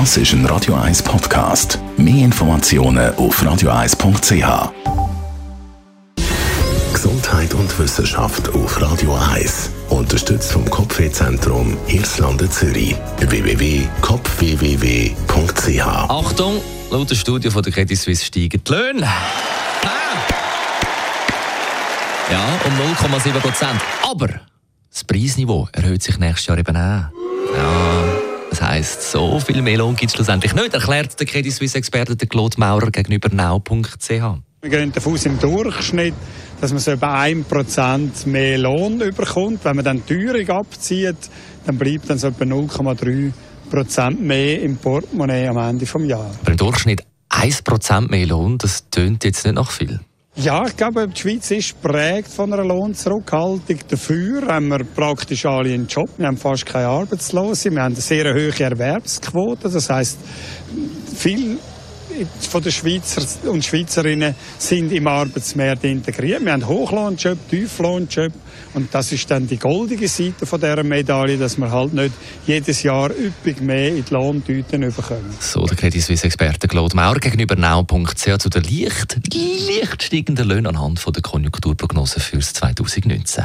Das ist ein Radio 1 Podcast. Mehr Informationen auf radio1.ch. Gesundheit und Wissenschaft auf Radio 1. Unterstützt vom Kopfwehzentrum Irlande Zürich. www.kopfwww.ch. Achtung, laut der Studie von der Credit Suisse steigen die Löhne. Ah. Ja, um 0,7 Prozent. Aber das Preisniveau erhöht sich nächstes Jahr eben auch. Ja, das heisst, so viel mehr Lohn gibt es schlussendlich nicht, erklärt der Credit Suisse-Experte Claude Maurer gegenüber now.ch. Wir gehen davon aus, im Durchschnitt, dass man so etwa 1% mehr Lohn überkommt. Wenn man dann die Teuerung abzieht, dann bleibt dann so etwa 0,3% mehr im Portemonnaie am Ende des Jahres. Aber im Durchschnitt 1% mehr Lohn, das tönt jetzt nicht nach viel. Ja, ich glaube, die Schweiz ist prägt von einer Lohnzurückhaltung. Dafür haben wir praktisch alle einen Job. Wir haben fast keine Arbeitslose. Wir haben eine sehr hohe Erwerbsquote. Das heißt, viel von den Schweizer und Schweizerinnen sind im Arbeitsmarkt integriert. Wir haben Hochlohnjob, Tieflohnjob und das ist dann die goldige Seite von dieser Medaille, dass wir halt nicht jedes Jahr üppig mehr in die Lohntüten bekommen. So der Credit Suisse Experte Claude Maurer gegenüber now.ch zu den leicht, leicht steigenden Löhnen anhand von der Konjunkturprognose fürs 2019.